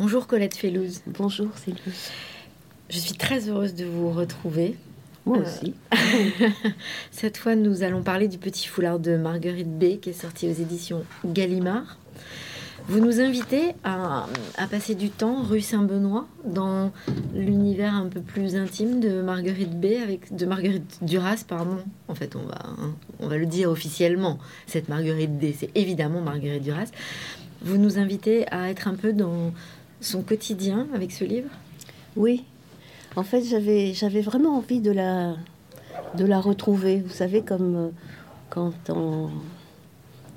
Bonjour Colette Fellouz. Bonjour Sylvie. Je suis très heureuse de vous retrouver. Moi euh, aussi. Cette fois, nous allons parler du petit foulard de Marguerite B qui est sorti aux éditions Gallimard. Vous nous invitez à, passer du temps rue Saint-Benoît dans l'univers un peu plus intime de Marguerite B avec de Marguerite Duras pardon. En fait, on va hein, on va le dire officiellement. Cette Marguerite D, c'est évidemment Marguerite Duras. Vous nous invitez à être un peu dans son quotidien avec ce livre? Oui. En fait, j'avais vraiment envie de la de la retrouver. Vous savez comme euh, quand on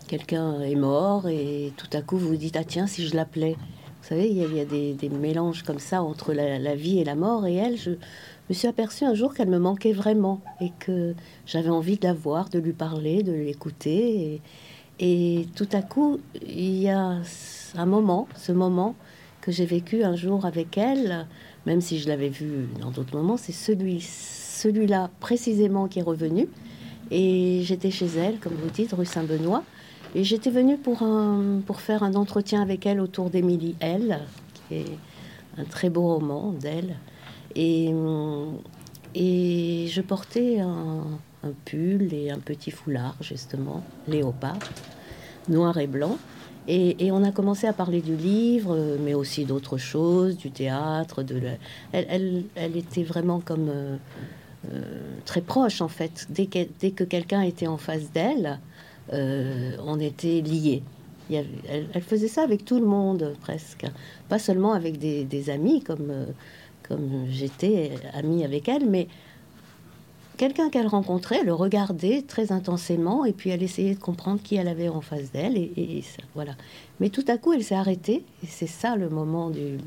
quelqu'un est mort et tout à coup vous, dites ah tiens si je l'appelais vous savez il y a, des, mélanges comme ça entre la, vie et la mort et elle je me suis aperçue un jour qu'elle me manquait vraiment et que j'avais envie de la voir de lui parler de l'écouter et, et, tout à coup il y a un moment ce moment que j'ai vécu un jour avec elle même si je l'avais vu dans d'autres moments c'est celui celui-là précisément qui est revenu et j'étais chez elle, comme vous dites, rue Saint-Benoît. Et j'étais venue pour, un, pour faire un entretien avec elle autour d'Émilie L, qui est un très beau roman d'elle. Et, et je portais un, pull et un petit foulard, justement, léopard, noir et blanc. Et, on a commencé à parler du livre, mais aussi d'autres choses, du théâtre. Elle, était vraiment comme euh, euh, très proche, en fait. Dès que, dès que quelqu'un était en face d'elle, euh, on était liés. elle, faisait ça avec tout le monde presque, pas seulement avec des, amis comme, comme j'étais amie avec elle, mais quelqu'un qu'elle rencontrait, le regardait très intensément et puis elle essayait de comprendre qui elle avait en face d'elle et, voilà. Mais tout à coup, elle s'est arrêtée et c'est ça le moment du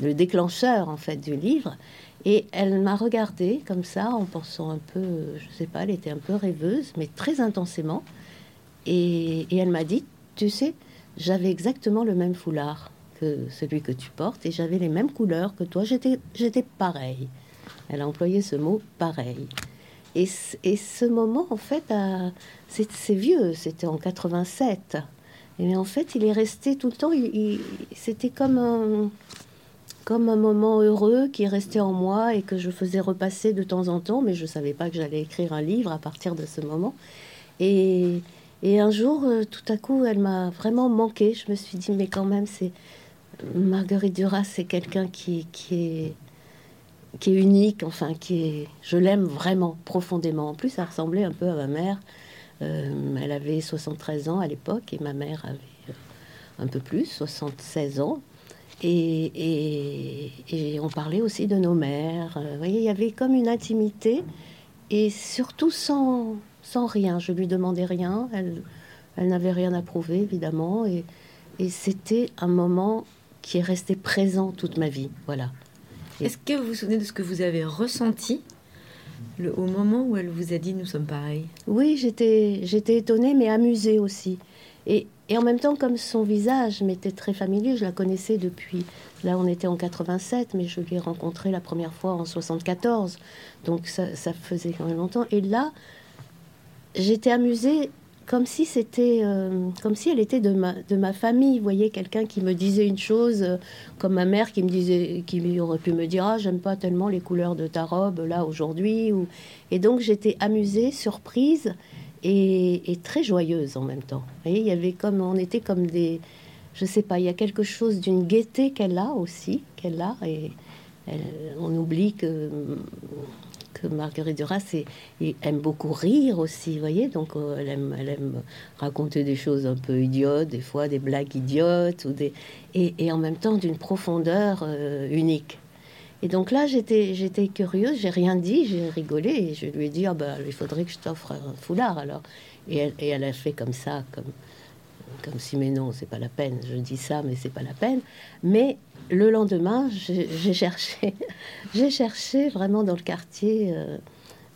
le déclencheur en fait du livre. Et elle m'a regardée comme ça en pensant un peu, je sais pas, elle était un peu rêveuse, mais très intensément. Et, elle m'a dit, tu sais, j'avais exactement le même foulard que celui que tu portes et j'avais les mêmes couleurs que toi. J'étais, j'étais pareil. Elle a employé ce mot pareil. Et, ce moment, en fait, c'est, vieux, c'était en 87. Et en fait, il est resté tout le temps. c'était comme un, comme un moment heureux qui restait en moi et que je faisais repasser de temps en temps, mais je savais pas que j'allais écrire un livre à partir de ce moment. Et, un jour, euh, tout à coup, elle m'a vraiment manqué. Je me suis dit, mais quand même, c'est Marguerite Duras, c'est quelqu'un qui, est, qui est unique, enfin, qui est, je l'aime vraiment profondément. En plus, ça ressemblait un peu à ma mère. Euh, elle avait 73 ans à l'époque et ma mère avait euh, un peu plus, 76 ans. Et, et, et, on parlait aussi de nos mères. Vous voyez, il y avait comme une intimité et surtout sans, sans rien. Je lui demandais rien. Elle, elle n'avait rien à prouver, évidemment. Et, et c'était un moment qui est resté présent toute ma vie. Voilà. Est-ce que vous vous souvenez de ce que vous avez ressenti le, au moment où elle vous a dit nous sommes pareils? Oui, j'étais, étonnée, mais amusée aussi. Et, et, en même temps, comme son visage m'était très familier, je la connaissais depuis. Là, on était en 87, mais je l'ai rencontrée la première fois en 74. Donc ça, ça faisait quand même longtemps. Et là, j'étais amusée comme si c'était euh, comme si elle était de ma de ma famille voyez quelqu'un qui me disait une chose euh, comme ma mère qui me disait qui aurait pu me dire ah j'aime pas tellement les couleurs de ta robe là aujourd'hui ou et donc j'étais amusée surprise et, et, très joyeuse en même temps. Vous voyez il y avait comme on était comme des je sais pas il y a quelque chose d'une gaieté qu'elle a aussi qu'elle a et on oublie que que Marguerite Duras aime beaucoup rire aussi, vous voyez, donc euh, elle, aime, raconter des choses un peu idiotes, des fois des blagues idiotes, ou des, et, en même temps d'une profondeur euh, unique. Et donc là, j'étais, j'étais curieuse, j'ai rien dit, j'ai rigolé, et je lui ai dit, ah ben, il faudrait que je t'offre un foulard alors. Et elle, et elle a fait comme ça, comme, comme si, mais non, c'est pas la peine, je dis ça, mais c'est pas la peine. Mais le lendemain, j'ai cherché, j'ai cherché vraiment dans le quartier euh,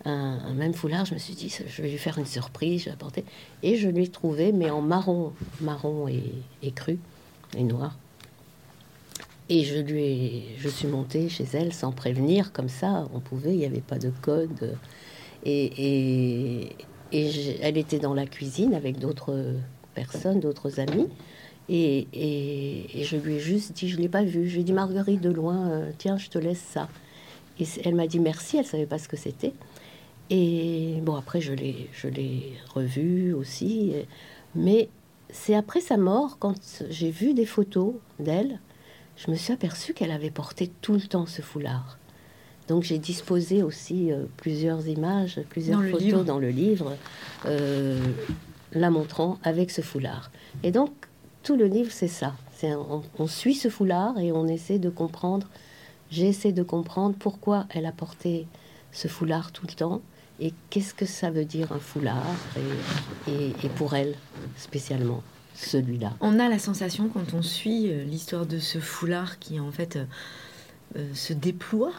un, même foulard. Je me suis dit, je vais lui faire une surprise, je vais apporter. Et je lui trouvé, mais en marron, marron et, cru et noir. Et je lui ai, je suis montée chez elle sans prévenir, comme ça, on pouvait, il n'y avait pas de code. Et, et elle était dans la cuisine avec d'autres personnes, d'autres amis. Et, et, je lui ai juste dit, je l'ai pas vu. Je lui ai dit, Marguerite, de loin, euh, tiens, je te laisse ça. Et elle m'a dit merci, elle savait pas ce que c'était. Et bon, après, je l'ai, je l'ai revu aussi. Mais c'est après sa mort, quand j'ai vu des photos d'elle, je me suis aperçue qu'elle avait porté tout le temps ce foulard. Donc j'ai disposé aussi euh, plusieurs images, plusieurs photos dans le livre, euh, la montrant avec ce foulard. Et donc tout le livre, c'est ça. C'est on, suit ce foulard et on essaie de comprendre. J'essaie de comprendre pourquoi elle a porté ce foulard tout le temps et qu'est-ce que ça veut dire un foulard et, pour elle spécialement celui-là. On a la sensation quand on suit euh, l'histoire de ce foulard qui en fait se déploie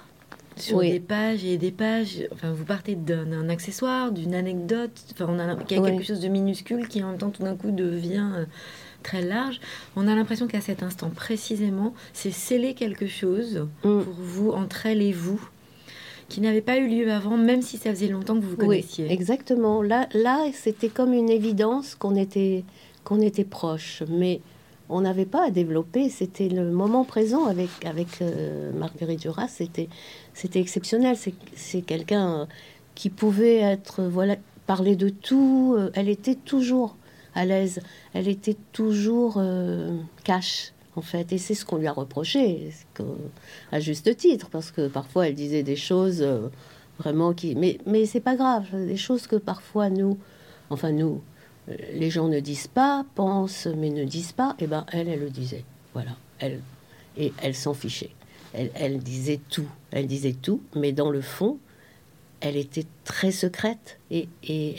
sur des pages et des pages. Enfin, vous partez d'un accessoire, d'une anecdote. Enfin, on a quelque chose de minuscule qui en même temps tout d'un coup devient euh, très large. On a l'impression qu'à cet instant précisément, c'est sceller quelque chose mm. pour vous entre elle et vous qui n'avait pas eu lieu avant, même si ça faisait longtemps que vous vous connaissiez. Oui, exactement. Là, là, c'était comme une évidence qu'on était qu'on était proches, mais on n'avait pas à développer. C'était le moment présent avec avec euh, Marguerite Duras. C'était exceptionnel. C'est quelqu'un euh, qui pouvait être, voilà, parler de tout. Euh, elle était toujours à l'aise. Elle était toujours euh, cash, en fait. Et c'est ce qu'on lui a reproché, à juste titre, parce que parfois elle disait des choses vraiment qui. Mais, mais c'est pas grave. Des choses que parfois nous, enfin nous, les gens ne disent pas, pensent, mais ne disent pas. Et eh ben elle, elle le disait. Voilà. Elle, et elle s'en fichait elle, disait tout, elle disait tout, mais dans le fond, elle était très secrète et,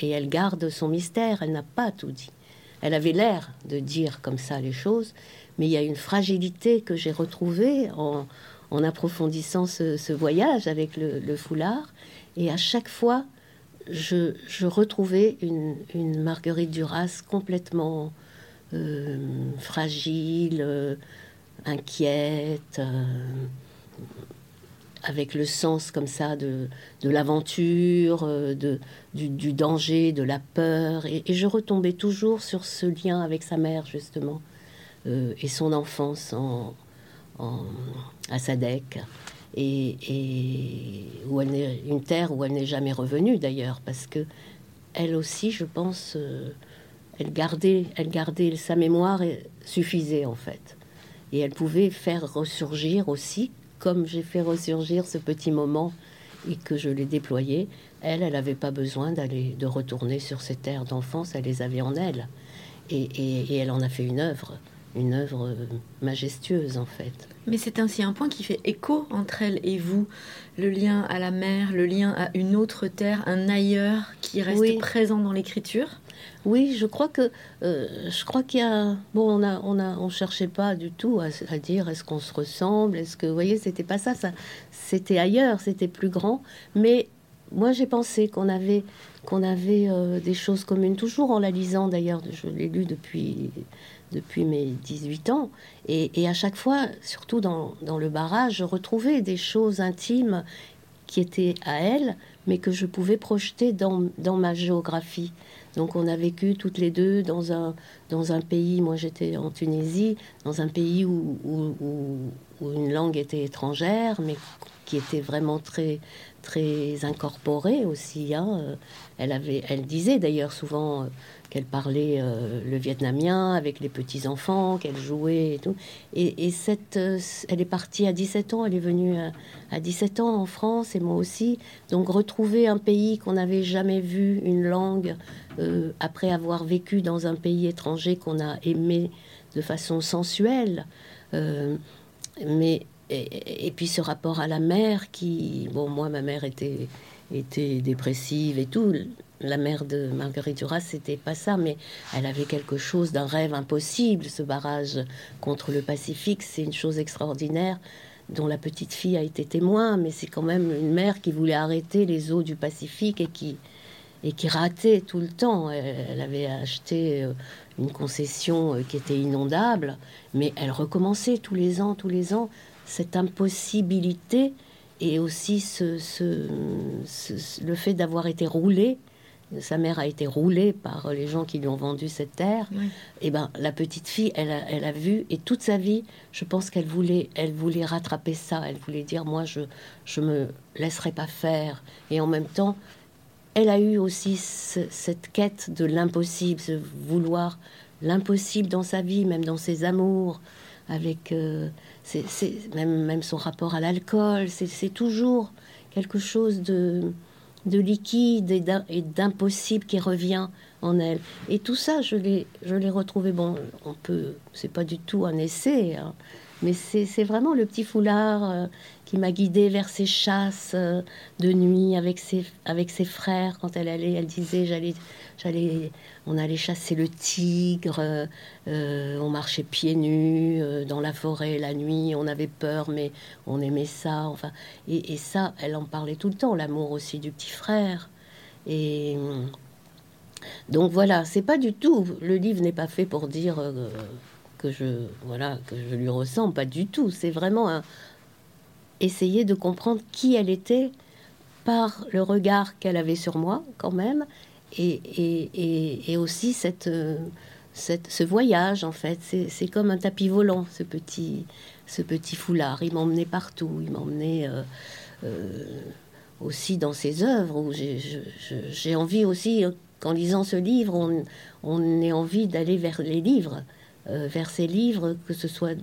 elle garde son mystère, elle n'a pas tout dit. Elle avait l'air de dire comme ça les choses, mais il y a une fragilité que j'ai retrouvée en, approfondissant ce, voyage avec le, foulard, et à chaque fois, je, retrouvais une, Marguerite Duras complètement euh, fragile, euh, inquiète. Euh, avec le sens comme ça de, l'aventure, de, du, danger, de la peur. Et, je retombais toujours sur ce lien avec sa mère, justement, et son enfance en, à Sadek. Et, où elle une terre où elle n'est jamais revenue d'ailleurs, parce que elle aussi, je pense, euh, elle gardait, elle gardait sa mémoire et suffisait en fait. Et elle pouvait faire ressurgir aussi comme j'ai fait ressurgir ce petit moment et que je l'ai déployé, elle, elle n'avait pas besoin d'aller de retourner sur ses terres d'enfance, elle les avait en elle. Et, et, elle en a fait une œuvre, une œuvre majestueuse en fait. Mais c'est ainsi un point qui fait écho entre elle et vous, le lien à la mer, le lien à une autre terre, un ailleurs qui reste présent dans l'écriture. Oui, je crois que euh, je crois qu'il y a bon, on a on a on cherchait pas du tout à, dire est-ce qu'on se ressemble, est-ce que vous voyez, c'était pas ça, ça c'était ailleurs, c'était plus grand. Mais moi, j'ai pensé qu'on avait qu'on avait euh, des choses communes, toujours en la lisant d'ailleurs. Je l'ai lu depuis depuis mes 18 ans. Et, à chaque fois, surtout dans, dans, le barrage, je retrouvais des choses intimes qui étaient à elle, mais que je pouvais projeter dans, dans ma géographie. Donc on a vécu toutes les deux dans un, dans un pays, moi j'étais en Tunisie, dans un pays où, où, une langue était étrangère, mais qui était vraiment très, très incorporée aussi. Hein. Elle, avait, elle disait d'ailleurs souvent qu'elle parlait euh, le vietnamien avec les petits-enfants, qu'elle jouait et tout. Et, cette, euh, elle est partie à 17 ans, elle est venue à, 17 ans en France et moi aussi. Donc retrouver un pays qu'on n'avait jamais vu, une langue, euh, après avoir vécu dans un pays étranger qu'on a aimé de façon sensuelle. mais et, puis ce rapport à la mère qui, bon, moi ma mère était était dépressive et tout la mère de Marguerite Duras, c'était pas ça, mais elle avait quelque chose d'un rêve impossible. Ce barrage contre le Pacifique, c'est une chose extraordinaire dont la petite fille a été témoin, mais c'est quand même une mère qui voulait arrêter les eaux du Pacifique et qui, et qui ratait tout le temps. Elle, avait acheté euh, une concession euh, qui était inondable, mais elle recommençait tous les ans, tous les ans, cette impossibilité et aussi ce, le fait d'avoir été roulée sa mère a été roulée par les gens qui lui ont vendu cette terre. Oui. Et ben la petite fille, elle a, elle a vu et toute sa vie, je pense qu'elle voulait, elle voulait rattraper ça. Elle voulait dire moi je je me laisserai pas faire. Et en même temps, elle a eu aussi ce- cette quête de l'impossible, ce vouloir l'impossible dans sa vie, même dans ses amours, avec euh, même son rapport à l'alcool. C'est toujours quelque chose de de liquide et d'im- et d'impossible qui revient en elle. Et tout ça, je l'ai, je l'ai retrouvé. Bon, on peut, c'est pas du tout un essai, hein, mais c'est, vraiment le petit foulard euh, qui m'a guidée vers ses chasses euh, de nuit avec ses, frères. Quand elle allait, elle disait, j'allais, j'allais, on allait chasser le tigre, euh, on marchait pieds nus dans la forêt la nuit, on avait peur, mais on aimait ça. Enfin, et, ça, elle en parlait tout le temps, l'amour aussi du petit frère. Et donc voilà, c'est pas du tout. Le livre n'est pas fait pour dire que je voilà que je lui ressemble, pas du tout. C'est vraiment essayer de comprendre qui elle était par le regard qu'elle avait sur moi quand même, et, et, et, aussi cette, euh, cette, ce voyage en fait. C'est comme un tapis volant, ce petit, ce petit foulard. Il m'emmenait partout, il m'emmenait euh, euh, aussi dans ses œuvres, où j'ai envie aussi, qu'en lisant ce livre, on, on ait envie d'aller vers les livres, euh, vers ces livres, que ce soit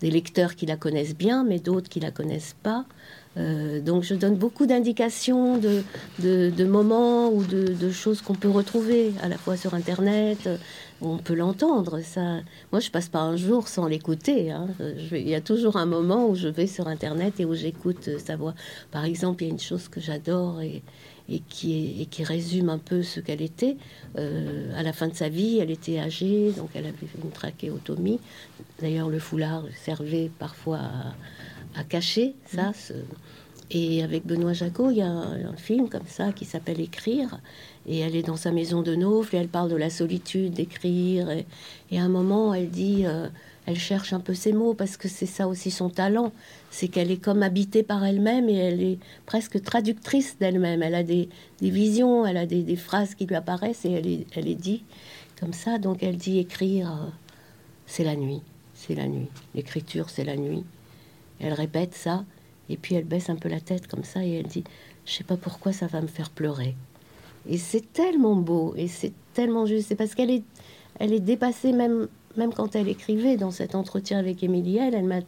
des lecteurs qui la connaissent bien, mais d'autres qui la connaissent pas. Euh, donc je donne beaucoup d'indications, de, de, de moments ou de, de choses qu'on peut retrouver à la fois sur Internet. euh, On peut l'entendre. Ça, moi, je passe pas un jour sans l'écouter. hein. Il y a toujours un moment où je vais sur Internet et où j'écoute sa voix. Par exemple, il y a une chose que j'adore et, et qui, est, et qui résume un peu ce qu'elle était. Euh, à la fin de sa vie, elle était âgée, donc elle avait fait une trachéotomie. D'ailleurs, le foulard servait parfois à, à cacher ça. ce- Et avec Benoît Jacot, il y a un, un film comme ça qui s'appelle Écrire. Et elle est dans sa maison de Naufle et elle parle de la solitude, d'écrire. Et, et à un moment, elle dit, euh, elle cherche un peu ses mots parce que c'est ça aussi son talent. C'est qu'elle est comme habitée par elle-même et elle est presque traductrice d'elle-même. Elle a des, visions, elle a des, phrases qui lui apparaissent et elle est, elle est dit comme ça. Donc elle dit écrire, euh, c'est la nuit, c'est la nuit. L'écriture, c'est la nuit. Elle répète ça et puis elle baisse un peu la tête comme ça et elle dit, je sais pas pourquoi ça va me faire pleurer. Et c'est tellement beau et c'est tellement juste. C'est parce qu'elle est, elle est dépassée même, même quand elle écrivait dans cet entretien avec Émilie. Elle, m'a,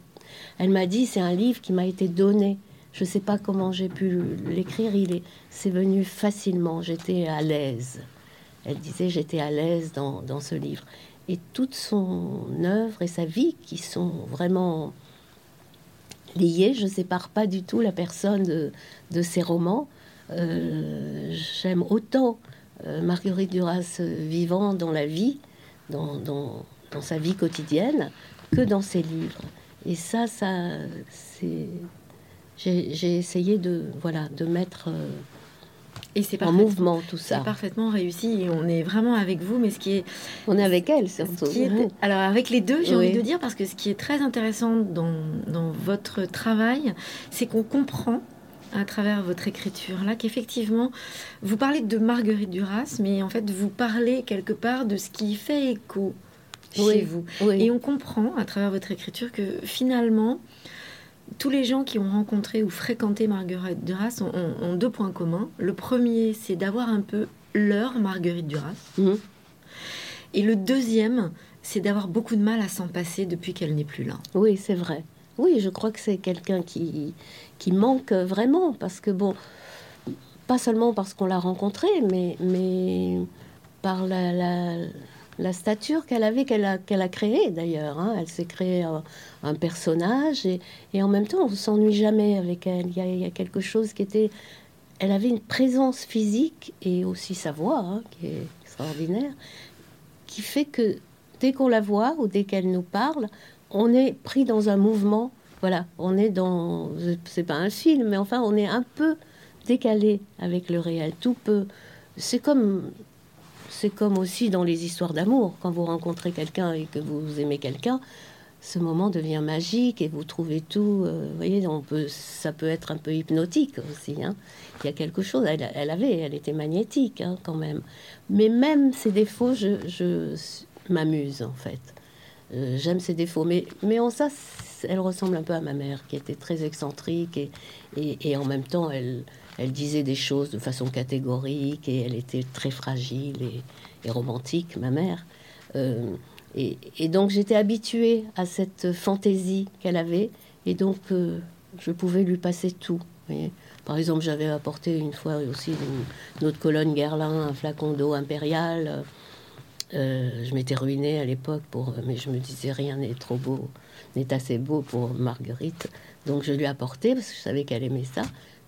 elle m'a dit, c'est un livre qui m'a été donné. Je sais pas comment j'ai pu l'écrire. Il est, c'est venu facilement. J'étais à l'aise. Elle disait, j'étais à l'aise dans, dans ce livre. Et toute son œuvre et sa vie qui sont vraiment liées. Je sépare pas du tout la personne de, de ses romans. Euh, J'aime autant euh, Marguerite Duras vivant dans la vie, dans, dans, dans sa vie quotidienne, que dans ses livres. Et ça, ça, c'est. J'ai essayé de, voilà, de mettre euh, Et c'est en mouvement tout c'est ça. parfaitement réussi et on est vraiment avec vous. Mais ce qui est, On est avec elle ce surtout. qui est- alors avec les deux, j'ai Oui. envie de dire parce que ce qui est très intéressant dans, dans votre travail, c'est qu'on comprend à travers votre écriture là qu'effectivement vous parlez de Marguerite Duras, mais en fait vous parlez quelque part de ce qui fait écho chez Oui. vous. Oui. Et on comprend à travers votre écriture que finalement, tous les gens qui ont rencontré ou fréquenté Marguerite Duras ont, ont- ont deux points communs. Le premier, c'est d'avoir un peu leur Marguerite Duras. Mhm. Et le deuxième, c'est d'avoir beaucoup de mal à s'en passer depuis qu'elle n'est plus là. Oui, c'est vrai. Oui, je crois que c'est quelqu'un qui, qui manque vraiment, parce que, bon, pas seulement parce qu'on l'a rencontrée, mais, mais par la, la, la stature qu'elle avait, qu'elle a, qu'elle créée d'ailleurs. hein. Elle s'est créée un, personnage, et, en même temps, on s'ennuie jamais avec elle. Il y, a, il y a quelque chose qui était... Elle avait une présence physique, et aussi sa voix, hein, qui est extraordinaire, qui fait que dès qu'on la voit ou dès qu'elle nous parle, on est pris dans un mouvement. Voilà, on est dans. C'est pas un film, mais enfin, on est un peu décalé avec le réel. Tout peut. C'est comme. C'est comme aussi dans les histoires d'amour. Quand vous rencontrez quelqu'un et que vous aimez quelqu'un, ce moment devient magique et vous trouvez tout. euh, vous voyez, on peut, ça peut être un peu hypnotique aussi. hein. Il y a quelque chose. Elle, elle avait, elle était magnétique hein, quand même. Mais même ses défauts, je, m'amuse en fait. Euh, J'aime ses défauts, mais, en ça, elle ressemble un peu à ma mère, qui était très excentrique et en même temps, elle, elle disait des choses de façon catégorique et elle était très fragile et, romantique, ma mère. Euh, et, donc j'étais habituée à cette fantaisie qu'elle avait et donc euh, je pouvais lui passer tout. Par exemple, j'avais apporté une fois aussi autre colonne Guerlain, un flacon d'eau impériale. Euh, je m'étais ruinée à l'époque, pour, mais je me disais rien n'est trop beau, n'est assez beau pour Marguerite. Donc je lui ai apporté parce que je savais qu'elle aimait ça.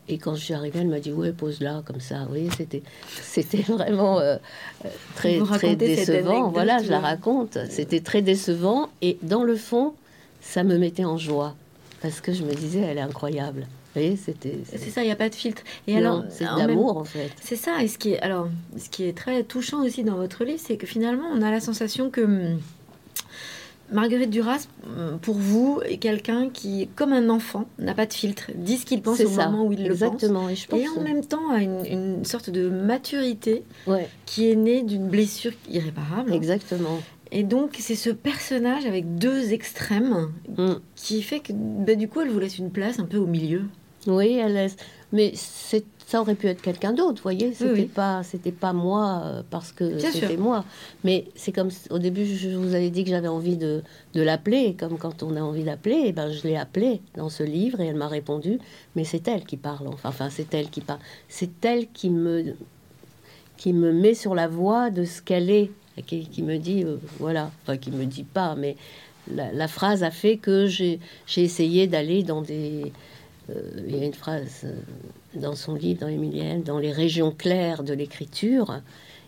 Et quand je suis arrivée, elle m'a dit ouais pose-la comme ça. Vous voyez, c'était c'était vraiment euh, euh, très Vous très décevant. Voilà, je la raconte. C'était très décevant et dans le fond, ça me mettait en joie parce que je me disais elle est incroyable. Vous voyez, c'était C'est ça, il n'y a pas de filtre. Et non, alors, c'est de l'amour en fait. C'est ça, et ce qui est, alors, ce qui est très touchant aussi dans votre livre, c'est que finalement, on a la sensation que hum, Marguerite Duras, hum, pour vous, est quelqu'un qui, comme un enfant, n'a pas de filtre, dit ce qu'il pense au ça, moment où il exactement. Et je le pense. pense, et en même temps a une, une sorte de maturité ouais, qui est née d'une blessure irréparable. exactement. Et donc, c'est ce personnage avec deux extrêmes Mm. qui fait que, bah, du coup, elle vous laisse une place un peu au milieu. Oui, elle laisse. Mais c'est- ça aurait pu être quelqu'un d'autre, vous voyez. C'était oui. pas, c'était pas moi euh, parce que c'était moi. Mais c'est comme au début, je vous avais dit que j'avais envie de, de l'appeler, comme quand on a envie d'appeler. Et ben, je l'ai appelée dans ce livre et elle m'a répondu. Mais c'est elle qui parle. Enfin, enfin, c'est elle qui parle. C'est elle qui me, qui me met sur la voie de ce qu'elle est, qui, qui me dit, euh, voilà, enfin, qui me dit pas, mais la, la phrase a fait que j'ai essayé d'aller dans des il y a une phrase euh, dans son livre, dans Emilienne, dans les régions claires de l'écriture.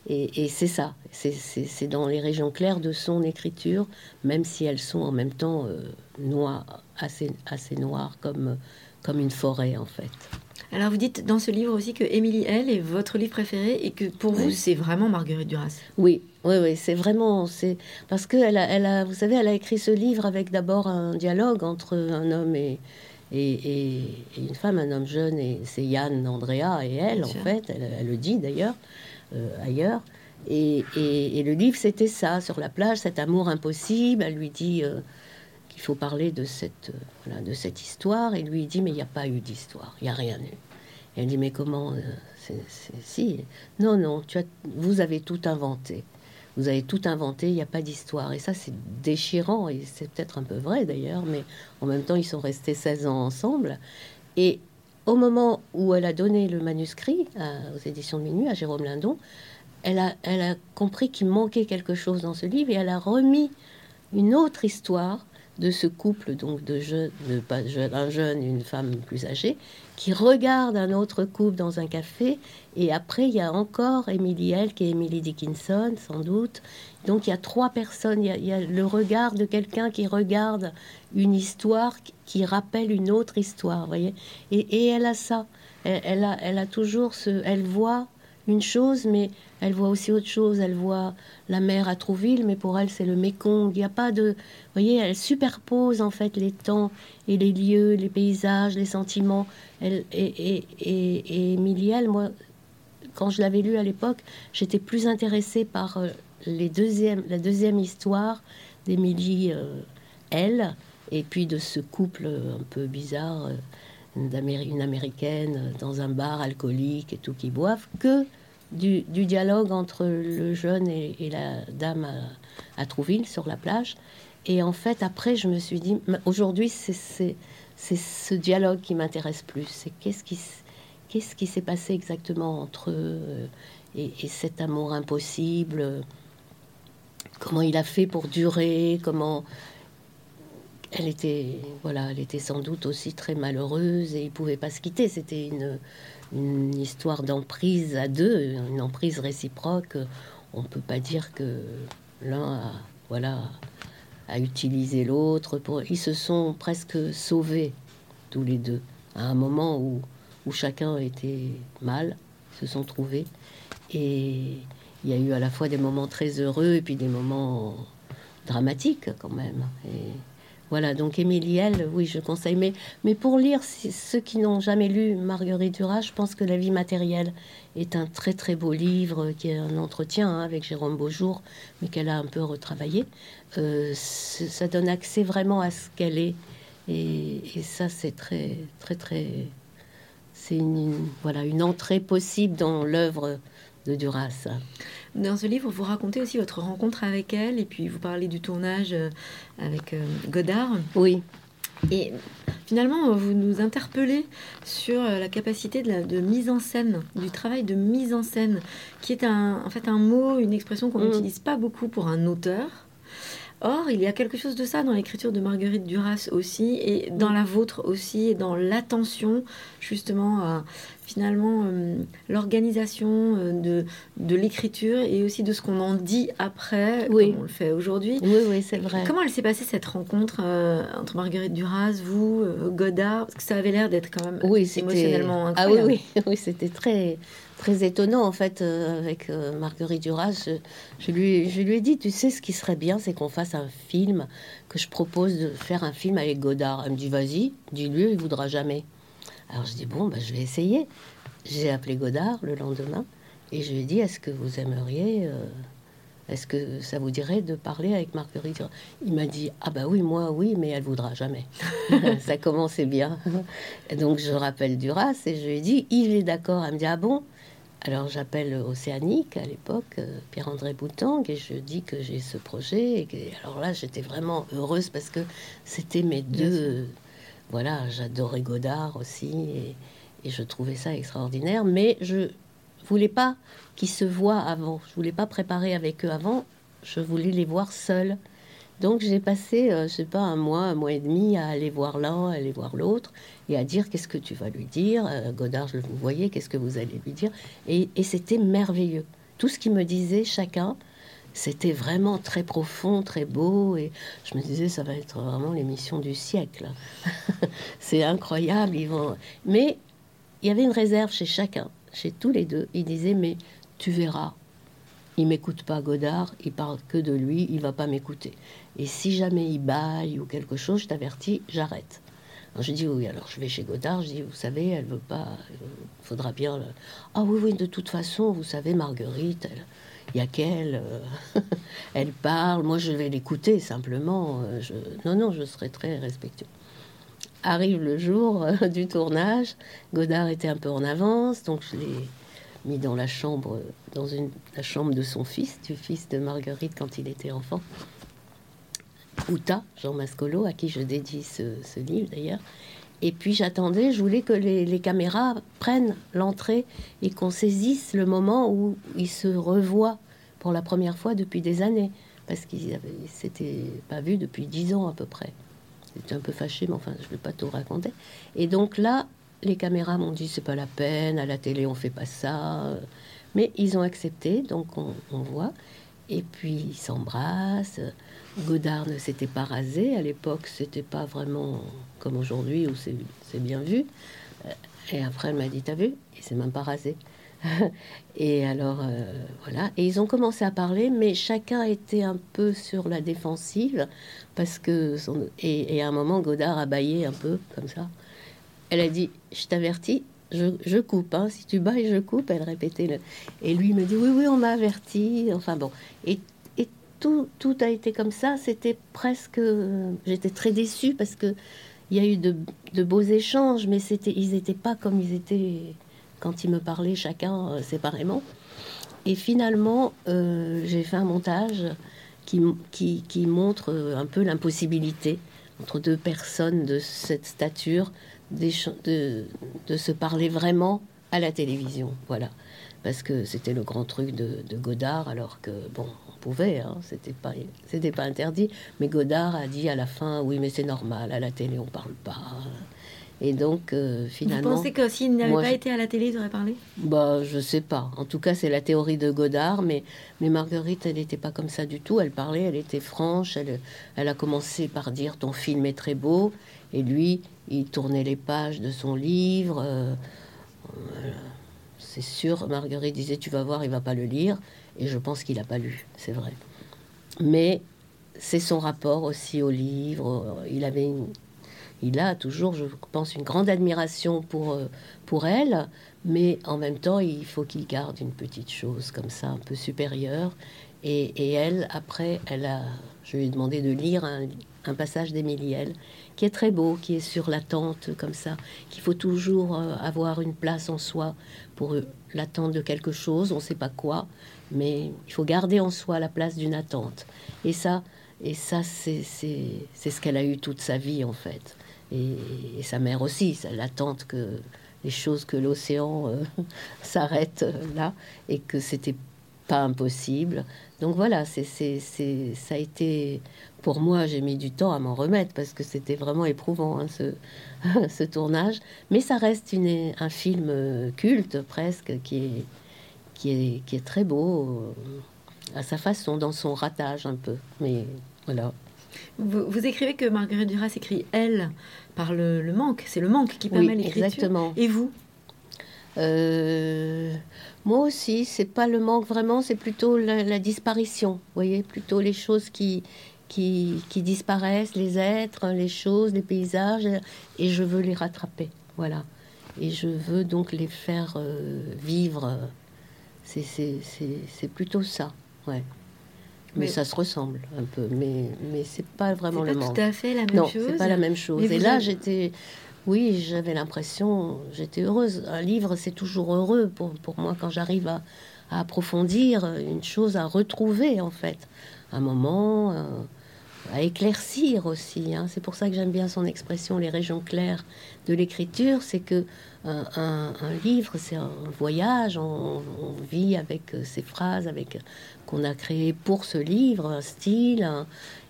Et, et c'est ça, c'est- dans les régions claires de son écriture, même si elles sont en même temps euh, noires, assez, assez noires, comme, comme une forêt en fait. Alors, vous dites dans ce livre aussi que Émilie L est votre livre préféré et que pour vous, c'est vraiment Marguerite Duras. Oui, oui, oui, c'est vraiment, c'est parce que elle a, elle a, vous savez, elle a écrit ce livre avec d'abord un dialogue entre un homme et, et, et- et une femme, un homme jeune, et c'est Yann, Andrea et elle, Bien en sûr. fait, elle, elle le dit d'ailleurs euh, ailleurs. Et, le livre, c'était ça, sur la plage, cet amour impossible. Elle lui dit euh, qu'il faut parler de cette, euh, voilà, de cette histoire, et lui il dit mais il n'y a pas eu d'histoire, il n'y a rien eu. Et elle dit mais comment euh, c'est- si non non, tu as, vous avez tout inventé. Vous avez tout inventé, il n'y a pas d'histoire. Et ça, c'est déchirant, et c'est peut-être un peu vrai d'ailleurs, mais en même temps, ils sont restés 16 ans ensemble. Et au moment où elle a donné le manuscrit aux éditions de Minuit, à Jérôme Lindon, elle a compris qu'il manquait quelque chose dans ce livre, et elle a remis une autre histoire de ce couple, donc de jeunes, pas jeune, un jeune et une femme plus âgée, qui regarde un autre couple dans un café. Et après, il y a encore Emily qui est Emily Dickinson, sans doute. Donc, il y a trois personnes. Il y a, le regard de quelqu'un qui regarde une histoire qui- rappelle une autre histoire, voyez. Et, et elle a ça. Elle a, elle a toujours ce... Elle voit une chose, mais elle voit aussi autre chose. Elle voit la mer à Trouville, mais pour elle, c'est le Mékong. Il n'y a pas de... Voyez, elle superpose en fait les temps et les lieux, les paysages, les sentiments. Elle, et, et, et, et Émilie, elle, moi, quand je l'avais lu à l'époque, j'étais plus intéressée par euh, les deuxièmes, la deuxième histoire d'Émilie euh, elle, et puis de ce couple euh, un peu bizarre, euh, une américaine dans un bar alcoolique et tout qui boivent, que du, dialogue entre le jeune et, la dame à, Trouville sur la plage. Et en fait, après, je me suis dit, aujourd'hui, c'est ce dialogue qui m'intéresse plus. C'est qu'est-ce qui, s'est passé exactement entre eux et, et cet amour impossible? Comment il a fait pour durer? Comment elle était, voilà, elle était sans doute aussi très malheureuse et ils pouvaient pas se quitter. C'était une, histoire d'emprise à deux, une emprise réciproque. On peut pas dire que l'un a, voilà, a utilisé l'autre. Pour, ils se sont presque sauvés tous les deux à un moment où, où chacun était mal, se sont trouvés et il y a eu à la fois des moments très heureux et puis des moments dramatiques quand même. Voilà, donc Émilie, elle, oui, je conseille. Mais, mais pour lire, ceux qui n'ont jamais lu Marguerite Duras, je pense que La vie matérielle est un très très beau livre qui est un entretien hein, avec Jérôme Beaujour, mais qu'elle a un peu retravaillé. Euh, ça donne accès vraiment à ce qu'elle est. Et, ça, c'est très très très. C'est une, voilà, une entrée possible dans l'œuvre de Duras. Dans ce livre, vous racontez aussi votre rencontre avec elle, et puis vous parlez du tournage euh, avec euh, Godard. Oui. Et finalement, vous nous interpellez sur euh, la capacité de, mise en scène, du travail de mise en scène, qui est un, en fait un mot, une expression qu'on mm. n'utilise pas beaucoup pour un auteur. Or, il y a quelque chose de ça dans l'écriture de Marguerite Duras aussi, et dans la vôtre aussi, et dans l'attention justement à finalement euh, l'organisation euh, de, de l'écriture et aussi de ce qu'on en dit après, comme on le fait aujourd'hui. Oui, oui, c'est vrai. Comment elle s'est passée cette rencontre euh, entre Marguerite Duras, vous, Godard? Parce que ça avait l'air d'être quand même oui, émotionnellement incroyable. Ah oui, oui, oui c'était très très étonnant en fait avec Marguerite Duras. Je, lui, je lui ai dit, tu sais, ce qui serait bien, c'est qu'on fasse un film, que je propose de faire un film avec Godard. Elle me dit, vas-y, dis-lui, il voudra jamais. Alors je dis, bon, bah, je vais essayer. J'ai appelé Godard le lendemain et je lui ai dit, est-ce que vous aimeriez, euh, est-ce que ça vous dirait de parler avec Marguerite? Il m'a dit, ah bah oui, moi oui, mais elle voudra jamais. ça commençait bien. Et donc je rappelle Duras et je lui ai dit, il est d'accord. Elle me dit, ah bon? Alors j'appelle Océanique à l'époque, euh, Pierre-André Boutang, et je dis que j'ai ce projet. Et alors là, j'étais vraiment heureuse parce que c'était mes deux, voilà, j'adorais Godard aussi et, je trouvais ça extraordinaire. Mais je voulais pas qu'ils se voient avant. Je voulais pas préparer avec eux avant. Je voulais les voir seuls. Donc j'ai passé, euh, je sais pas, un mois, un mois et demi à aller voir l'un, à aller voir l'autre et à dire qu'est-ce que tu vas lui dire? Euh, Godard, je vous voyais, qu'est-ce que vous allez lui dire? Et, et c'était merveilleux. Tout ce qu'ils me disaient chacun, c'était vraiment très profond, très beau, et je me disais, ça va être vraiment l'émission du siècle. c'est incroyable, ils vont... Mais il y avait une réserve chez chacun, chez tous les deux. Ils disaient, mais tu verras, il m'écoute pas Godard, il parle que de lui, il va pas m'écouter. Et si jamais il baille ou quelque chose, je t'avertis, j'arrête. je dis oui, alors je vais chez Godard, je dis, vous savez, elle veut pas, il faudra bien... Ah oui, oui, de toute façon, vous savez, Marguerite, elle il y a qu'elle, euh, elle parle, moi je vais l'écouter simplement. Euh, je, non, non, je serai très respectueux. Arrive le jour euh, du tournage, Godard était un peu en avance, donc je l'ai mis dans la chambre, dans une, la chambre de son fils, du fils de Marguerite quand il était enfant. Outa, Jean Mascolo, à qui je dédie ce, ce livre d'ailleurs. Et puis j'attendais, je voulais que les, caméras prennent l'entrée et qu'on saisisse le moment où ils se revoient pour la première fois depuis des années. Parce qu'ils ne s'étaient pas vus depuis dix ans à peu près. J'étais un peu fâché, mais enfin, je ne vais pas tout raconter. Et donc là, les caméras m'ont dit c'est pas la peine, à la télé on fait pas ça. Mais ils ont accepté, donc on, on voit. Et puis ils s'embrassent. Godard ne s'était pas rasé. À l'époque, c'était pas vraiment comme aujourd'hui où c'est bien vu. Euh, et après, elle m'a dit T'as vu? Il s'est même pas rasé. et alors, euh, voilà. Et ils ont commencé à parler, mais chacun était un peu sur la défensive. Parce que. Et, à un moment, Godard a baillé un peu, comme ça. Elle a dit Je t'avertis, je, coupe. Hein. Si tu bailles, je coupe. Elle répétait. Le... Et lui me dit Oui, oui, on m'a averti. Enfin bon. Et tout, a été comme ça. C'était presque. J'étais très déçue parce que il y a eu de, beaux échanges, mais c'était, ils n'étaient pas comme ils étaient quand ils me parlaient chacun euh, séparément. Et finalement, euh, j'ai fait un montage qui, montre euh, un peu l'impossibilité entre deux personnes de cette stature de, de se parler vraiment à la télévision. Voilà parce que c'était le grand truc de, Godard, alors que, bon, on pouvait, hein, c'était pas, c'était pas interdit, mais Godard a dit à la fin, oui, mais c'est normal, à la télé, on parle pas. Et donc, euh, finalement... Vous pensez que s'il n'avait pas été à la télé, il aurait parlé? Bah, je sais pas. En tout cas, c'est la théorie de Godard, mais, mais Marguerite, elle n'était pas comme ça du tout. Elle parlait, elle était franche, elle, elle a commencé par dire, ton film est très beau, et lui, il tournait les pages de son livre. Euh, c'est sûr. Marguerite disait, tu vas voir, il va pas le lire. Et je pense qu'il n'a pas lu, c'est vrai. Mais c'est son rapport aussi au livre. Il avait il a toujours, je pense, une grande admiration pour, euh, pour elle, mais en même temps, il faut qu'il garde une petite chose comme ça, un peu supérieure. Et, elle, après, elle a, je lui ai demandé de lire un, un passage d'Émilie qui est très beau, qui est sur l'attente comme ça, qu'il faut toujours euh, avoir une place en soi pour l'attente de quelque chose, on ne sait pas quoi, mais il faut garder en soi la place d'une attente. Et ça, et ça, c'est ce qu'elle a eu toute sa vie en fait et, sa mère aussi, l'attente que les choses que l'océan euh, s'arrête euh, là et que c'était pas impossible. Donc voilà, c'est, ça a été pour moi, j'ai mis du temps à m'en remettre parce que c'était vraiment éprouvant hein, ce, ce tournage. Mais ça reste une, un film euh, culte presque qui est, qui est, qui est très beau à sa façon, dans son ratage un peu. Mais voilà. Vous, écrivez que Marguerite Duras écrit elle par le, manque. C'est le manque qui permet l'écriture. Exactement. Et vous? Euh, Moi aussi, c'est pas le manque vraiment, c'est plutôt la, disparition. Vous voyez, plutôt les choses qui, qui, disparaissent, les êtres, les choses, les paysages, et je veux les rattraper. Voilà. Et je veux donc les faire euh, vivre. C'est plutôt ça. Ouais. Mais, ça se ressemble un peu, mais, mais c'est pas vraiment le tout à fait la même non, chose. c'est pas la même chose. Et là, j'étais, oui, j'avais l'impression, j'étais heureuse. Un livre, c'est toujours heureux pour, pour moi quand j'arrive à, à, approfondir une chose, à retrouver en fait un moment, à éclaircir aussi. Hein. C'est pour ça que j'aime bien son expression, les régions claires de l'écriture, c'est que un, un, livre, c'est un voyage, on, vit avec ces phrases, avec qu'on a créé pour ce livre, un style,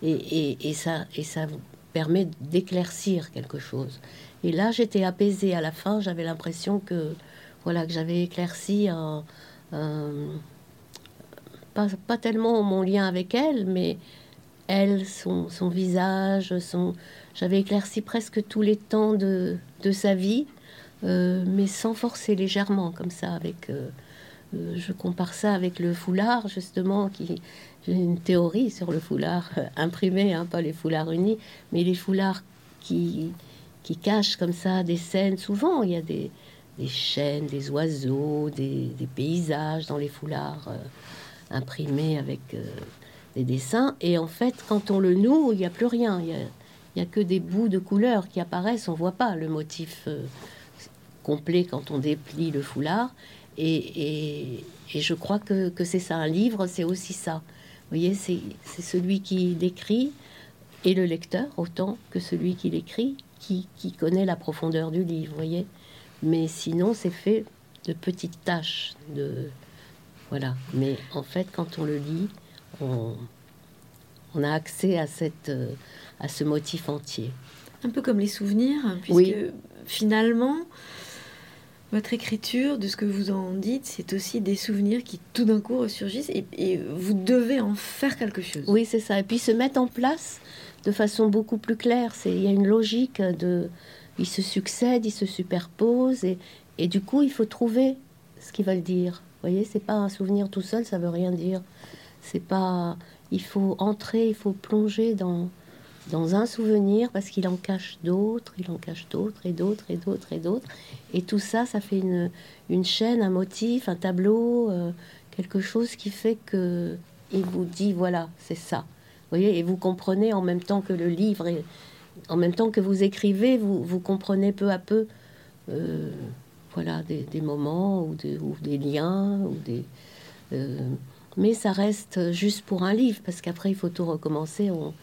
et, ça, et ça permet d'éclaircir quelque chose. Et là, j'étais apaisée à la fin, j'avais l'impression que voilà que j'avais éclairci un, pas, tellement mon lien avec elle, mais elle, son, visage, son, j'avais éclairci presque tous les temps de, de sa vie, euh, mais sans forcer légèrement, comme ça, avec euh, euh, je compare ça avec le foulard, justement, qui j'ai une théorie sur le foulard imprimé, hein, pas les foulards unis, mais les foulards qui, qui cachent comme ça des scènes. Souvent, il y a des, des chaînes, des oiseaux, des, paysages dans les foulards imprimés avec des dessins. Et en fait, quand on le noue, il n'y a plus rien. Il n'y a, que des bouts de couleurs qui apparaissent. On voit pas le motif complet quand on déplie le foulard. Et, je crois que, c'est ça, un livre, c'est aussi ça. Vous voyez, c'est celui qui l'écrit et le lecteur, autant que celui qui l'écrit, qui, connaît la profondeur du livre, vous voyez. Mais sinon, c'est fait de petites tâches, de... Voilà. Mais en fait, quand on le lit, on, on a accès à, cette, à ce motif entier. Un peu comme les souvenirs, puisque finalement, votre écriture, de ce que vous en dites, c'est aussi des souvenirs qui tout d'un coup ressurgissent et, vous devez en faire quelque chose. Oui, c'est ça. Et puis se mettre en place de façon beaucoup plus claire. C'est il y a une logique de, ils se succèdent, ils se superposent et, et du coup il faut trouver ce qu'ils veulent dire. Vous voyez, c'est pas un souvenir tout seul, ça veut rien dire. C'est pas, il faut entrer, il faut plonger dans dans un souvenir parce qu'il en cache d'autres, il en cache d'autres et d'autres et d'autres et d'autres. Et tout ça, ça fait une, une chaîne, un motif, un tableau, euh, quelque chose qui fait que il vous dit voilà, c'est ça. Vous voyez, et vous comprenez en même temps que le livre en même temps que vous écrivez, vous, vous comprenez peu à peu euh, voilà, des, des, moments ou, ou, des liens ou des. Euh, mais ça reste juste pour un livre parce qu'après il faut tout recommencer. On,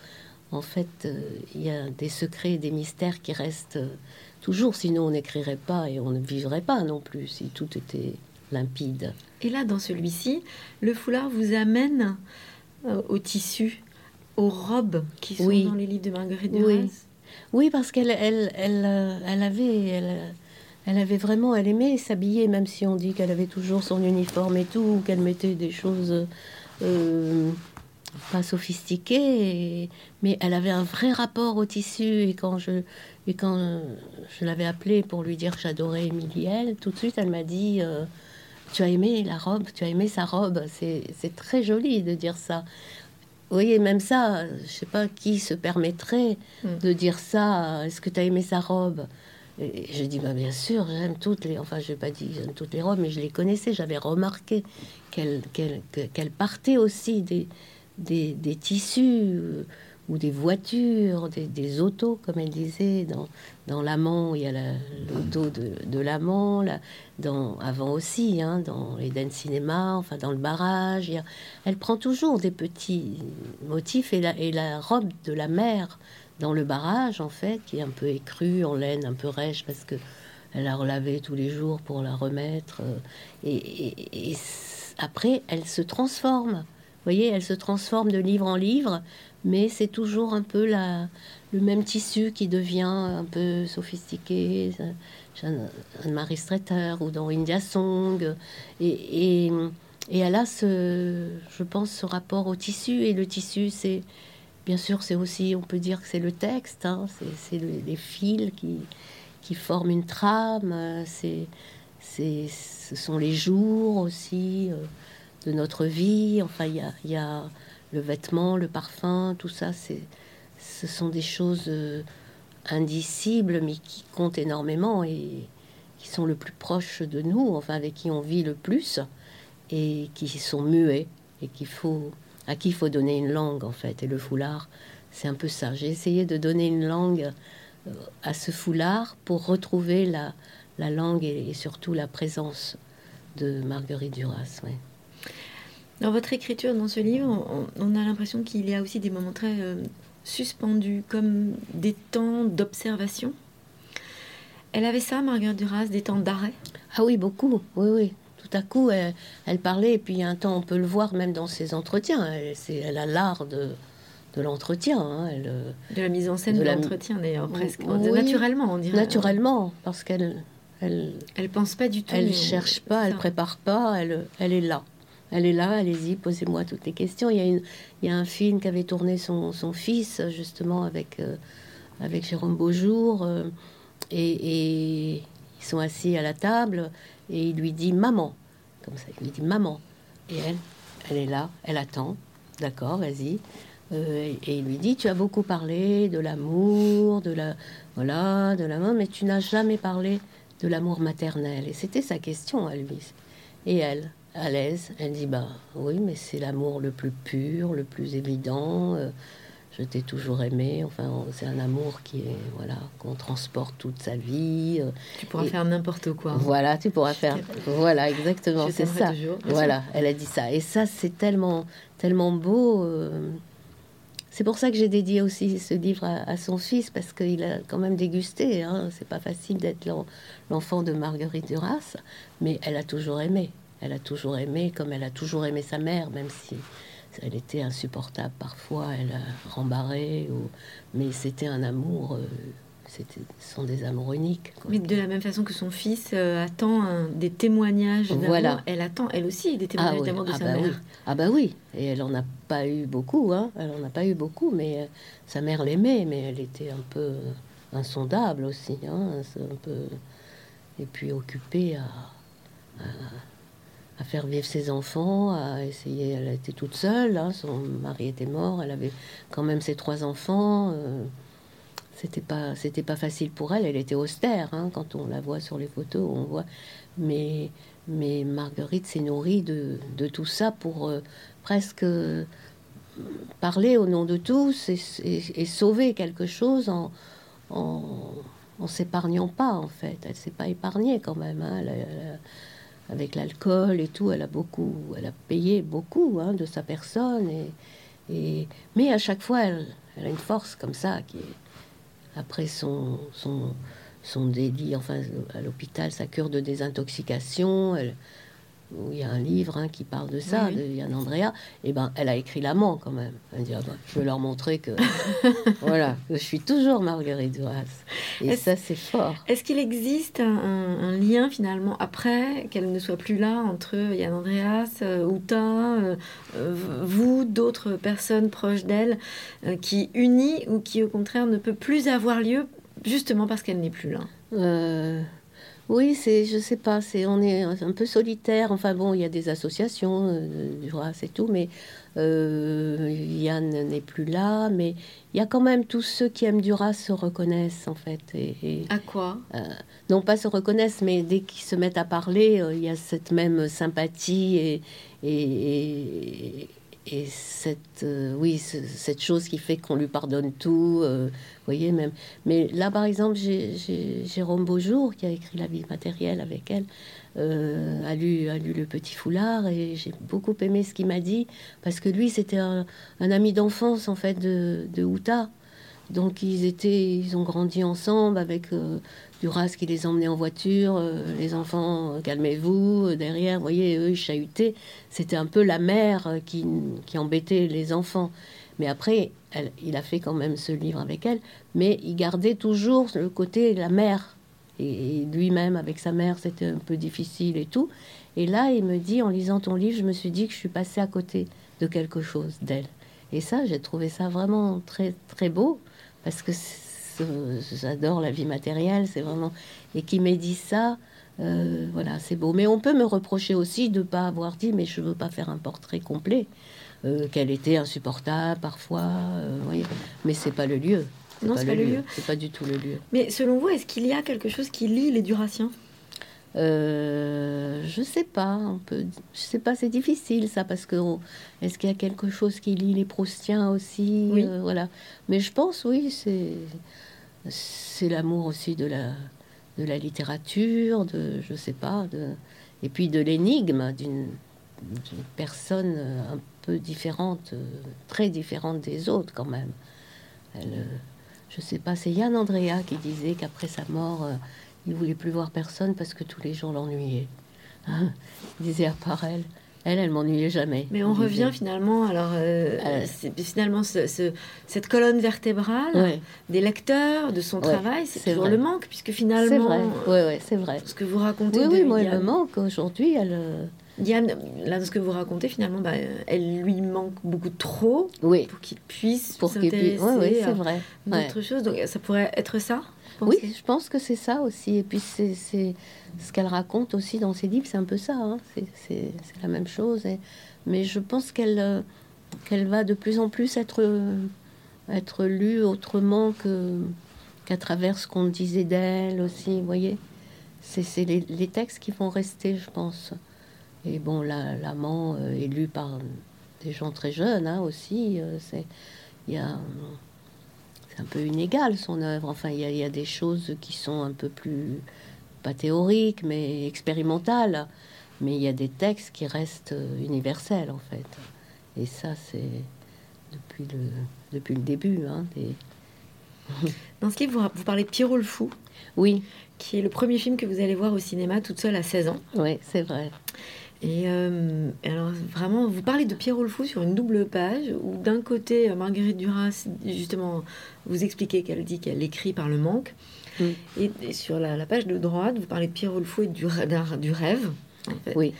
en fait, euh, il y a des secrets, des mystères qui restent euh, toujours, sinon on n'écrirait pas et on ne vivrait pas non plus si tout était limpide. Et là, dans celui-ci, le foulard vous amène euh, au tissu, aux robes qui sont dans les livres de Marguerite Duras. Oui, oui parce qu'elle elle, elle, elle, avait... Elle, elle avait vraiment, elle aimait s'habiller, même si on dit qu'elle avait toujours son uniforme et tout, qu'elle mettait des choses pas sophistiquée, mais elle avait un vrai rapport au tissu. Et quand je, et quand je l'avais appelée pour lui dire que j'adorais Émilie, tout de suite, elle m'a dit euh, Tu as aimé la robe Tu as aimé sa robe C'est très joli de dire ça. voyez, même ça, je sais pas qui se permettrait Mm. de dire ça. Est-ce que tu as aimé sa robe? Je dis, bah, bien sûr, j'aime toutes les. Enfin, je n'ai pas dit j'aime toutes les robes, mais je les connaissais. J'avais remarqué qu'elle qu'elle que- qu'elle partait aussi des, des, des tissus euh, ou des voitures, des, autos, comme elle disait, dans, dans l'amant, il y a la- l'auto de, de l'amant, dans, avant aussi, hein, dans Eden Cinéma, enfin dans le barrage. il elle prend toujours des petits motifs et la, et la robe de la mère dans le barrage, en fait, qui est un peu écrue, en laine, un peu rêche, parce que elle la relavait tous les jours pour la remettre. euh, et, après, elle se transforme. Vous voyez, elle se transforme de livre en livre, mais c'est toujours un peu la, le même tissu qui devient un peu sophistiqué. Anne-Marie Streeter ou dans India Song. Et, et, elle a je pense, ce rapport au tissu. Et le tissu, c'est, bien sûr, c'est aussi, on peut dire que c'est le texte, hein, c'est, c'est le- les fils qui, qui forment une trame. euh, C'est, ce sont les jours aussi euh, de notre vie. Enfin, il y a, y a le vêtement, le parfum, tout ça, c'est, ce sont des choses euh, indicibles, mais qui comptent énormément et qui sont le plus proches de nous, enfin avec qui on vit le plus et qui sont muets et qu'il faut, à qui il faut donner une langue en fait. Et le foulard, c'est un peu ça. J'ai essayé de donner une langue euh, à ce foulard pour retrouver la, la langue et, et surtout la présence de Marguerite Duras. ouais. Dans votre écriture, dans ce livre, on, on a l'impression qu'il y a aussi des moments très euh, suspendus, comme des temps d'observation. Elle avait ça, Marguerite Duras, des temps d'arrêt? Ah oui, beaucoup, oui, oui. Tout à coup, elle, elle parlait, et puis il y a un temps, on peut le voir même dans ses entretiens. Elle, elle a l'art de, de l'entretien. hein. Elle, euh, De la mise en scène De de, la- l'entretien, d'ailleurs, presque. Oui. Naturellement, on dirait. naturellement, parce qu'elle elle, Elle pense pas du tout. elle cherche pas, elle ça. prépare pas, elle, elle est là. Elle est là, allez-y, posez-moi toutes les questions. Il y a, une, il y a un film qu'avait tourné son, son fils, justement, avec, euh, avec Jérôme Beaujour. euh, et, et ils sont assis à la table, et il lui dit Maman. Comme ça, dit Maman. Et elle, elle est là, elle attend. D'accord, vas-y. Euh, et, il lui dit Tu as beaucoup parlé de l'amour, de la. Voilà, de l'amour, mais tu n'as jamais parlé de l'amour maternel. Et c'était sa question à lui. Et elle, à l'aise, elle dit Bah oui, mais c'est l'amour le plus pur, le plus évident. euh, je t'ai toujours aimé. Enfin, c'est un amour qui est, voilà, qu'on transporte toute sa vie. euh, Tu pourras Et- faire n'importe quoi. voilà, tu pourras faire. Voilà, exactement, c'est ça. toujours, Voilà, elle a dit ça. Et ça, c'est tellement, tellement beau. euh, C'est pour ça que j'ai dédié aussi ce livre à, à son fils, parce qu'il a quand même dégusté. Hein. C'est pas facile d'être l'en- l'enfant de Marguerite Duras, mais elle a toujours aimé. Elle a toujours aimé, comme elle a toujours aimé sa mère, même si elle était insupportable parfois, elle a rembarré, ou... mais c'était un amour. euh, C'était, sont des amours uniques. quoi. Mais de la même façon que son fils euh, attend un- des témoignages d'amour, Voilà. elle attend elle aussi des témoignages oui. d'amour de ah sa bah mère. oui. Ah bah oui. Et elle en a pas eu beaucoup, hein. Elle en a pas eu beaucoup, mais euh, sa mère l'aimait, mais elle était un peu euh, insondable aussi, hein. Un peu et puis occupée à, à, à faire vivre ses enfants, à essayer. Elle était toute seule, hein. Son mari était mort, elle avait quand même ses trois enfants. euh, c'était pas pas facile pour elle elle était austère hein, quand on la voit sur les photos on voit mais mais Marguerite s'est nourrie de, de tout ça pour euh, presque euh, parler au nom de tous et, sauver quelque chose en en, s'épargnant pas en fait elle s'est pas épargnée quand même hein. Avec l'alcool et tout elle a beaucoup elle a payé beaucoup hein, de sa personne et, mais à chaque fois elle, a une force comme ça qui est après son, délit, enfin à l'hôpital, sa cure de désintoxication, où il y a un livre hein, qui parle de ça, Oui, oui. de Yann Andrea, et ben elle a écrit l'amant quand même. Elle dit, ah ben, je vais leur montrer que voilà, que je suis toujours Marguerite Duras. Et ça c'est fort. Est-ce qu'il existe un, lien finalement après qu'elle ne soit plus là entre Yann Andreas, euh, Uta, euh, euh, vous, d'autres personnes proches d'elle, euh, qui unit ou qui au contraire ne peut plus avoir lieu justement parce qu'elle n'est plus là? Oui, c'est, je sais pas, c'est, on est un peu solitaire. Enfin bon, il y a des associations euh, du Duras et tout, mais euh, Yann n'est plus là. Mais il y a quand même tous ceux qui aiment Duras se reconnaissent en fait. Et, à quoi? Euh, Non pas se reconnaissent, mais dès qu'ils se mettent à parler, il y a cette même sympathie et, et, et cette, euh, oui, cette chose qui fait qu'on lui pardonne tout, euh, voyez même. Mais là, par exemple, j'ai Jérôme Beaujour qui a écrit La vie matérielle avec elle, euh, a, lu, a lu Le Petit Foulard et j'ai beaucoup aimé ce qu'il m'a dit parce que lui, c'était un, ami d'enfance en fait de, de Outa. Donc ils étaient, ils ont grandi ensemble avec Duras qui les emmenait en voiture, euh, les enfants, euh, calmez-vous, euh, derrière, voyez, eux, ils chahutaient. C'était un peu la mère qui, embêtait les enfants. Mais après, il a fait quand même ce livre avec elle, mais il gardait toujours le côté la mère. Et, lui-même, avec sa mère, c'était un peu difficile et tout. Et là, il me dit, en lisant ton livre, je me suis dit que je suis passée à côté de quelque chose d'elle. Et ça, j'ai trouvé ça vraiment très, très beau, parce que j'adore la vie matérielle, c'est vraiment. Et qui m'ait dit ça, euh, voilà, c'est beau. Mais on peut me reprocher aussi de ne pas avoir dit, mais je veux pas faire un portrait complet, euh, qu'elle était insupportable parfois, euh, oui. mais c'est pas le lieu. Non, c'est pas, le lieu. C'est pas du tout le lieu. Mais selon vous, est-ce qu'il y a quelque chose qui lie les Duraciens? Euh, je sais pas, on peut, je sais pas, c'est difficile ça parce que est-ce qu'il y a quelque chose qui lie les Proustiens aussi, oui. voilà. Mais je pense oui, c'est c'est l'amour aussi de la, de la littérature, de, je sais pas, de, et puis de l'énigme d'une personne un peu différente, très différente des autres quand même. Elle, je sais pas, c'est Yann Andrea qui disait qu'après sa mort, il voulait plus voir personne parce que tous les gens l'ennuyaient. il disait à part elle, elle, elle m'ennuyait jamais. Mais on revient finalement, alors, euh, euh, c'est finalement ce, cette colonne vertébrale des lecteurs, de son travail, c'est toujours le manque, puisque finalement. C'est vrai, ouais, ouais, c'est vrai. Ce que vous racontez. Oui, oui, moi, elle me manque aujourd'hui. Elle. Euh, Diane, là, ce que vous racontez, finalement, bah, elle lui manque beaucoup trop oui. pour qu'il puisse pour s'intéresser oui, c'est vrai. d'autres choses. Donc, ça pourrait être ça? Oui, je pense que c'est ça aussi. Et puis, c'est ce qu'elle raconte aussi dans ses livres, c'est un peu ça. Hein. C'est la même chose. Et, mais je pense qu'elle euh, qu'elle va de plus en plus être, être lue autrement qu'à travers ce qu'on disait d'elle aussi. Vous voyez C'est les, les textes qui vont rester, je pense. Et bon, l'amant euh, est lu par des gens très jeunes hein, aussi. Euh, c'est il y a c'est un peu inégal son œuvre. Enfin, il y, a, il y, a, des choses qui sont un peu plus pas théoriques, mais expérimentales. Mais il y a des textes qui restent euh, universels en fait. Et ça, c'est depuis le depuis le début. Hein, des... Dans ce livre, vous, vous parlez de Pierrot le fou. Oui. Qui est le premier film que vous allez voir au cinéma toute seule à 16 ans. Oui, c'est vrai. Et euh, alors vraiment, vous parlez de Pierrot le Fou sur une double page où d'un côté, euh, Marguerite Duras, justement, vous expliquez qu'elle dit qu'elle écrit par le manque. Mm. Et, sur la, page de droite, vous parlez de Pierrot le Fou et du, du rêve. Oui.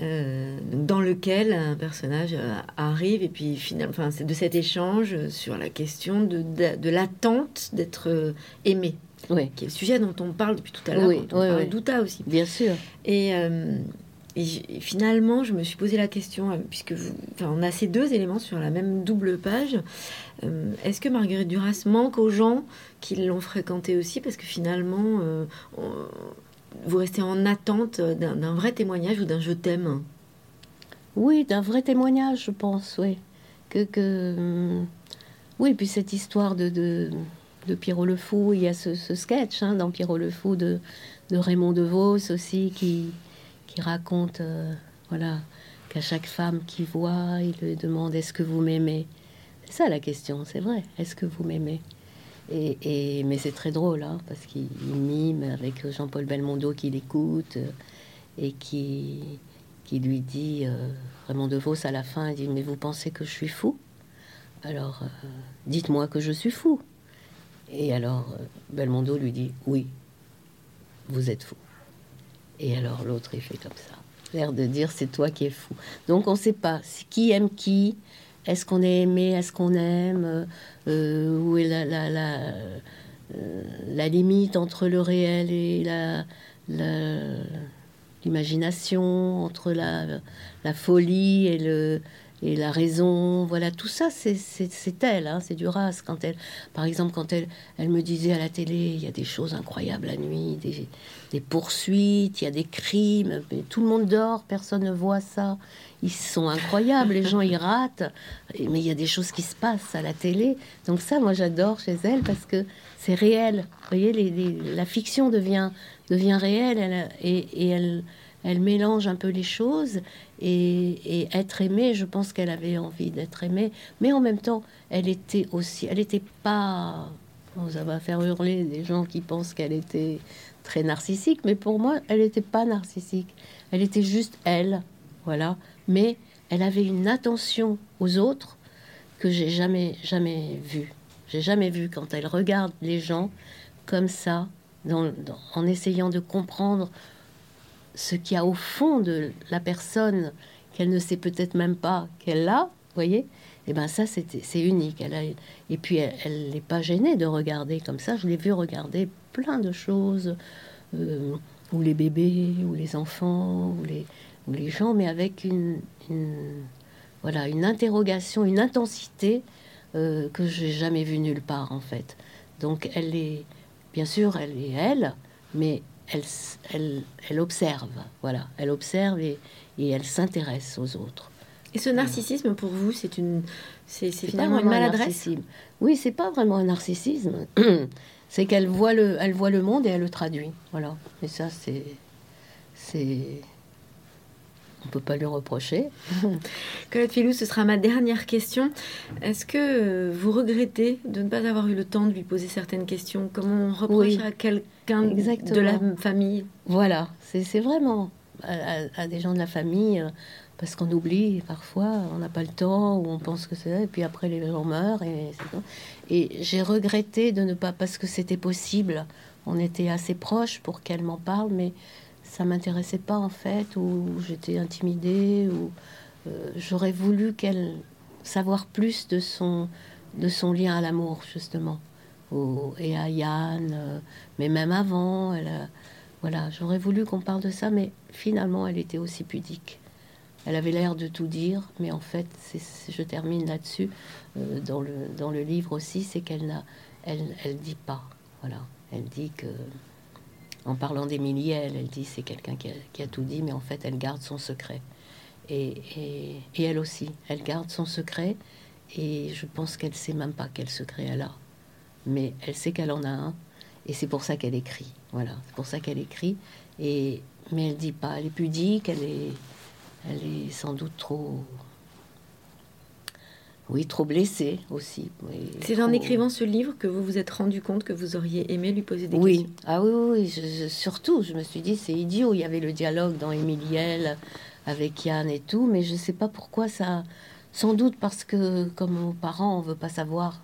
Euh, dans lequel un personnage arrive et puis finalement, enfin, c'est de cet échange sur la question de, de, l'attente d'être aimé. Oui. Qui est le sujet dont on parle depuis tout à l'heure, oui, quand on d'Outa aussi. Bien sûr. Et, et, finalement, je me suis posé la question, euh, puisque vous, enfin, on a ces deux éléments sur la même double page. Euh, est-ce que Marguerite Duras manque aux gens qui l'ont fréquenté aussi? Parce que finalement, euh, vous restez en attente d'un vrai témoignage ou d'un je t'aime? Oui, d'un vrai témoignage, je pense, oui. Que, que... Oui, puis cette histoire de, de, de, Pierrot le Fou, il y a ce, sketch hein, dans Pierrot le Fou de, de Raymond DeVos aussi qui qui raconte, euh, voilà, qu'à chaque femme qui voit, il lui demande est-ce que vous m'aimez? C'est ça la question, c'est vrai. Est-ce que vous m'aimez? Et, mais c'est très drôle, hein, parce qu'il mime avec Jean-Paul Belmondo qui l'écoute euh, et qui, lui dit, euh, vraiment de Vos à la fin, il dit Mais vous pensez que je suis fou? Alors, dites-moi que je suis fou. Et alors, Belmondo lui dit Oui, vous êtes fou. Et alors l'autre, il fait comme ça. L'air de dire, c'est toi qui es fou. Donc on ne sait pas qui aime qui. Est-ce qu'on est aimé? Est-ce qu'on aime? Euh, Où est euh, la, limite entre le réel et la, l'imagination, entre la folie et le, et la raison, voilà, tout ça, c'est elle, hein, c'est Duras. Quand elle, par exemple, quand elle, elle me disait à la télé, il y a des choses incroyables la nuit, des, des poursuites, il y a des crimes, mais tout le monde dort, personne ne voit ça. Ils sont incroyables, les gens ils ratent, mais il y a des choses qui se passent à la télé. Donc ça, moi j'adore chez elle parce que c'est réel. Vous voyez, les, la fiction devient, devient réelle elle, et, et elle elle mélange un peu les choses et, être aimée, je pense qu'elle avait envie d'être aimée, mais en même temps, elle était aussi, elle n'était pas, ça va faire hurler des gens qui pensent qu'elle était très narcissique, mais pour moi, elle n'était pas narcissique, elle était juste elle, voilà, mais elle avait une attention aux autres que j'ai jamais, jamais vue. J'ai jamais vu quand elle regarde les gens comme ça, en essayant de comprendre ce qu'il y a au fond de la personne qu'elle ne sait peut-être même pas qu'elle a, voyez et eh ben ça c'est unique. Et puis elle n'est pas gênée de regarder comme ça. Je l'ai vu regarder plein de choses, euh, ou les bébés, ou les enfants, ou les, ou les gens, mais avec une, voilà une interrogation, une intensité euh, que j'ai jamais vue nulle part en fait. Donc elle est, bien sûr, elle est elle, mais elle, elle, observe, voilà, elle observe et, elle s'intéresse aux autres. Et ce narcissisme, pour vous, c'est une, c'est finalement une maladresse. Oui, c'est pas vraiment un narcissisme. c'est qu'elle voit le, elle voit le monde et elle le traduit. Voilà. Et ça, c'est, c'est, on peut pas lui reprocher. Colette Filou, ce sera ma dernière question. Est-ce que euh, vous regrettez de ne pas avoir eu le temps de lui poser certaines questions? Comment on reproche à quelqu'un de la famille? Voilà, c'est vraiment à, des gens de la famille, euh, parce qu'on oublie parfois, on n'a pas le temps, ou on pense que c'est et puis après les gens meurent. Et, et j'ai regretté de ne pas, parce que c'était possible, on était assez proches pour qu'elle m'en parle, mais ça m'intéressait pas en fait, ou j'étais intimidée, ou euh, j'aurais voulu qu'elle savoir plus de son, de son lien à l'amour justement, et à Yann, euh, mais même avant, elle, voilà, j'aurais voulu qu'on parle de ça, mais finalement elle était aussi pudique. Elle avait l'air de tout dire, mais en fait, je termine là-dessus euh, dans, le, dans le livre aussi, c'est qu'elle n'a, elle, elle dit pas, voilà, elle dit que en parlant d'Émilie, elle, elle dit c'est quelqu'un qui, a, tout dit, mais en fait, elle garde son secret. Et, et, elle aussi, elle garde son secret. Et je pense qu'elle sait même pas quel secret elle a. Mais elle sait qu'elle en a un. Et c'est pour ça qu'elle écrit. Voilà, c'est pour ça qu'elle écrit. Et, mais elle dit pas, elle est pudique, elle est, elle est sans doute trop oui, trop blessé aussi. C'est en écrivant ce livre que vous vous êtes rendu compte que vous auriez aimé lui poser des oui. questions? Ah oui, oui, oui. surtout, je me suis dit, c'est idiot. Il y avait le dialogue dans Émiliel avec Yann et tout, mais je ne sais pas pourquoi ça. Sans doute parce que, comme aux parents, on veut pas savoir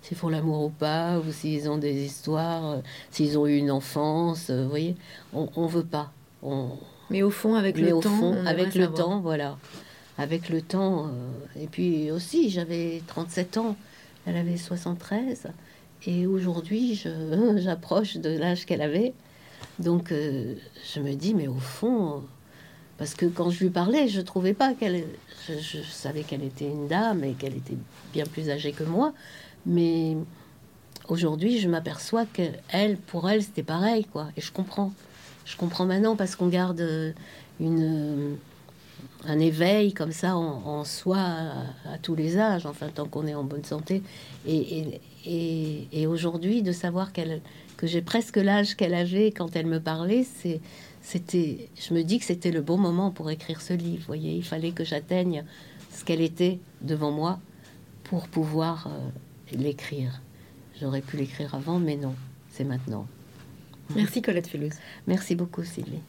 s'ils font l'amour ou pas, ou s'ils ont des histoires, s'ils ont eu une enfance. Vous voyez, on, ne veut pas. On... Mais au fond, avec le temps, avec le temps, voilà avec le temps. Euh, et puis aussi, j'avais 37 ans, elle avait 73. Et aujourd'hui, j'approche de l'âge qu'elle avait. Donc, euh, je me dis, mais au fond, parce que quand je lui parlais, je trouvais pas qu'elle. Je, savais qu'elle était une dame et qu'elle était bien plus âgée que moi. Mais aujourd'hui, je m'aperçois que elle, pour elle, c'était pareil, quoi. Et je comprends. Je comprends maintenant parce qu'on garde une un éveil comme ça en, soi à, tous les âges, enfin tant qu'on est en bonne santé. Et, et, aujourd'hui, de savoir qu'elle, que j'ai presque l'âge qu'elle avait quand elle me parlait, c'est, c'était, je me dis que c'était le bon moment pour écrire ce livre. Voyez, il fallait que j'atteigne ce qu'elle était devant moi pour pouvoir euh, l'écrire. J'aurais pu l'écrire avant, mais non, c'est maintenant. Merci Colette Felus. Merci beaucoup Sylvie.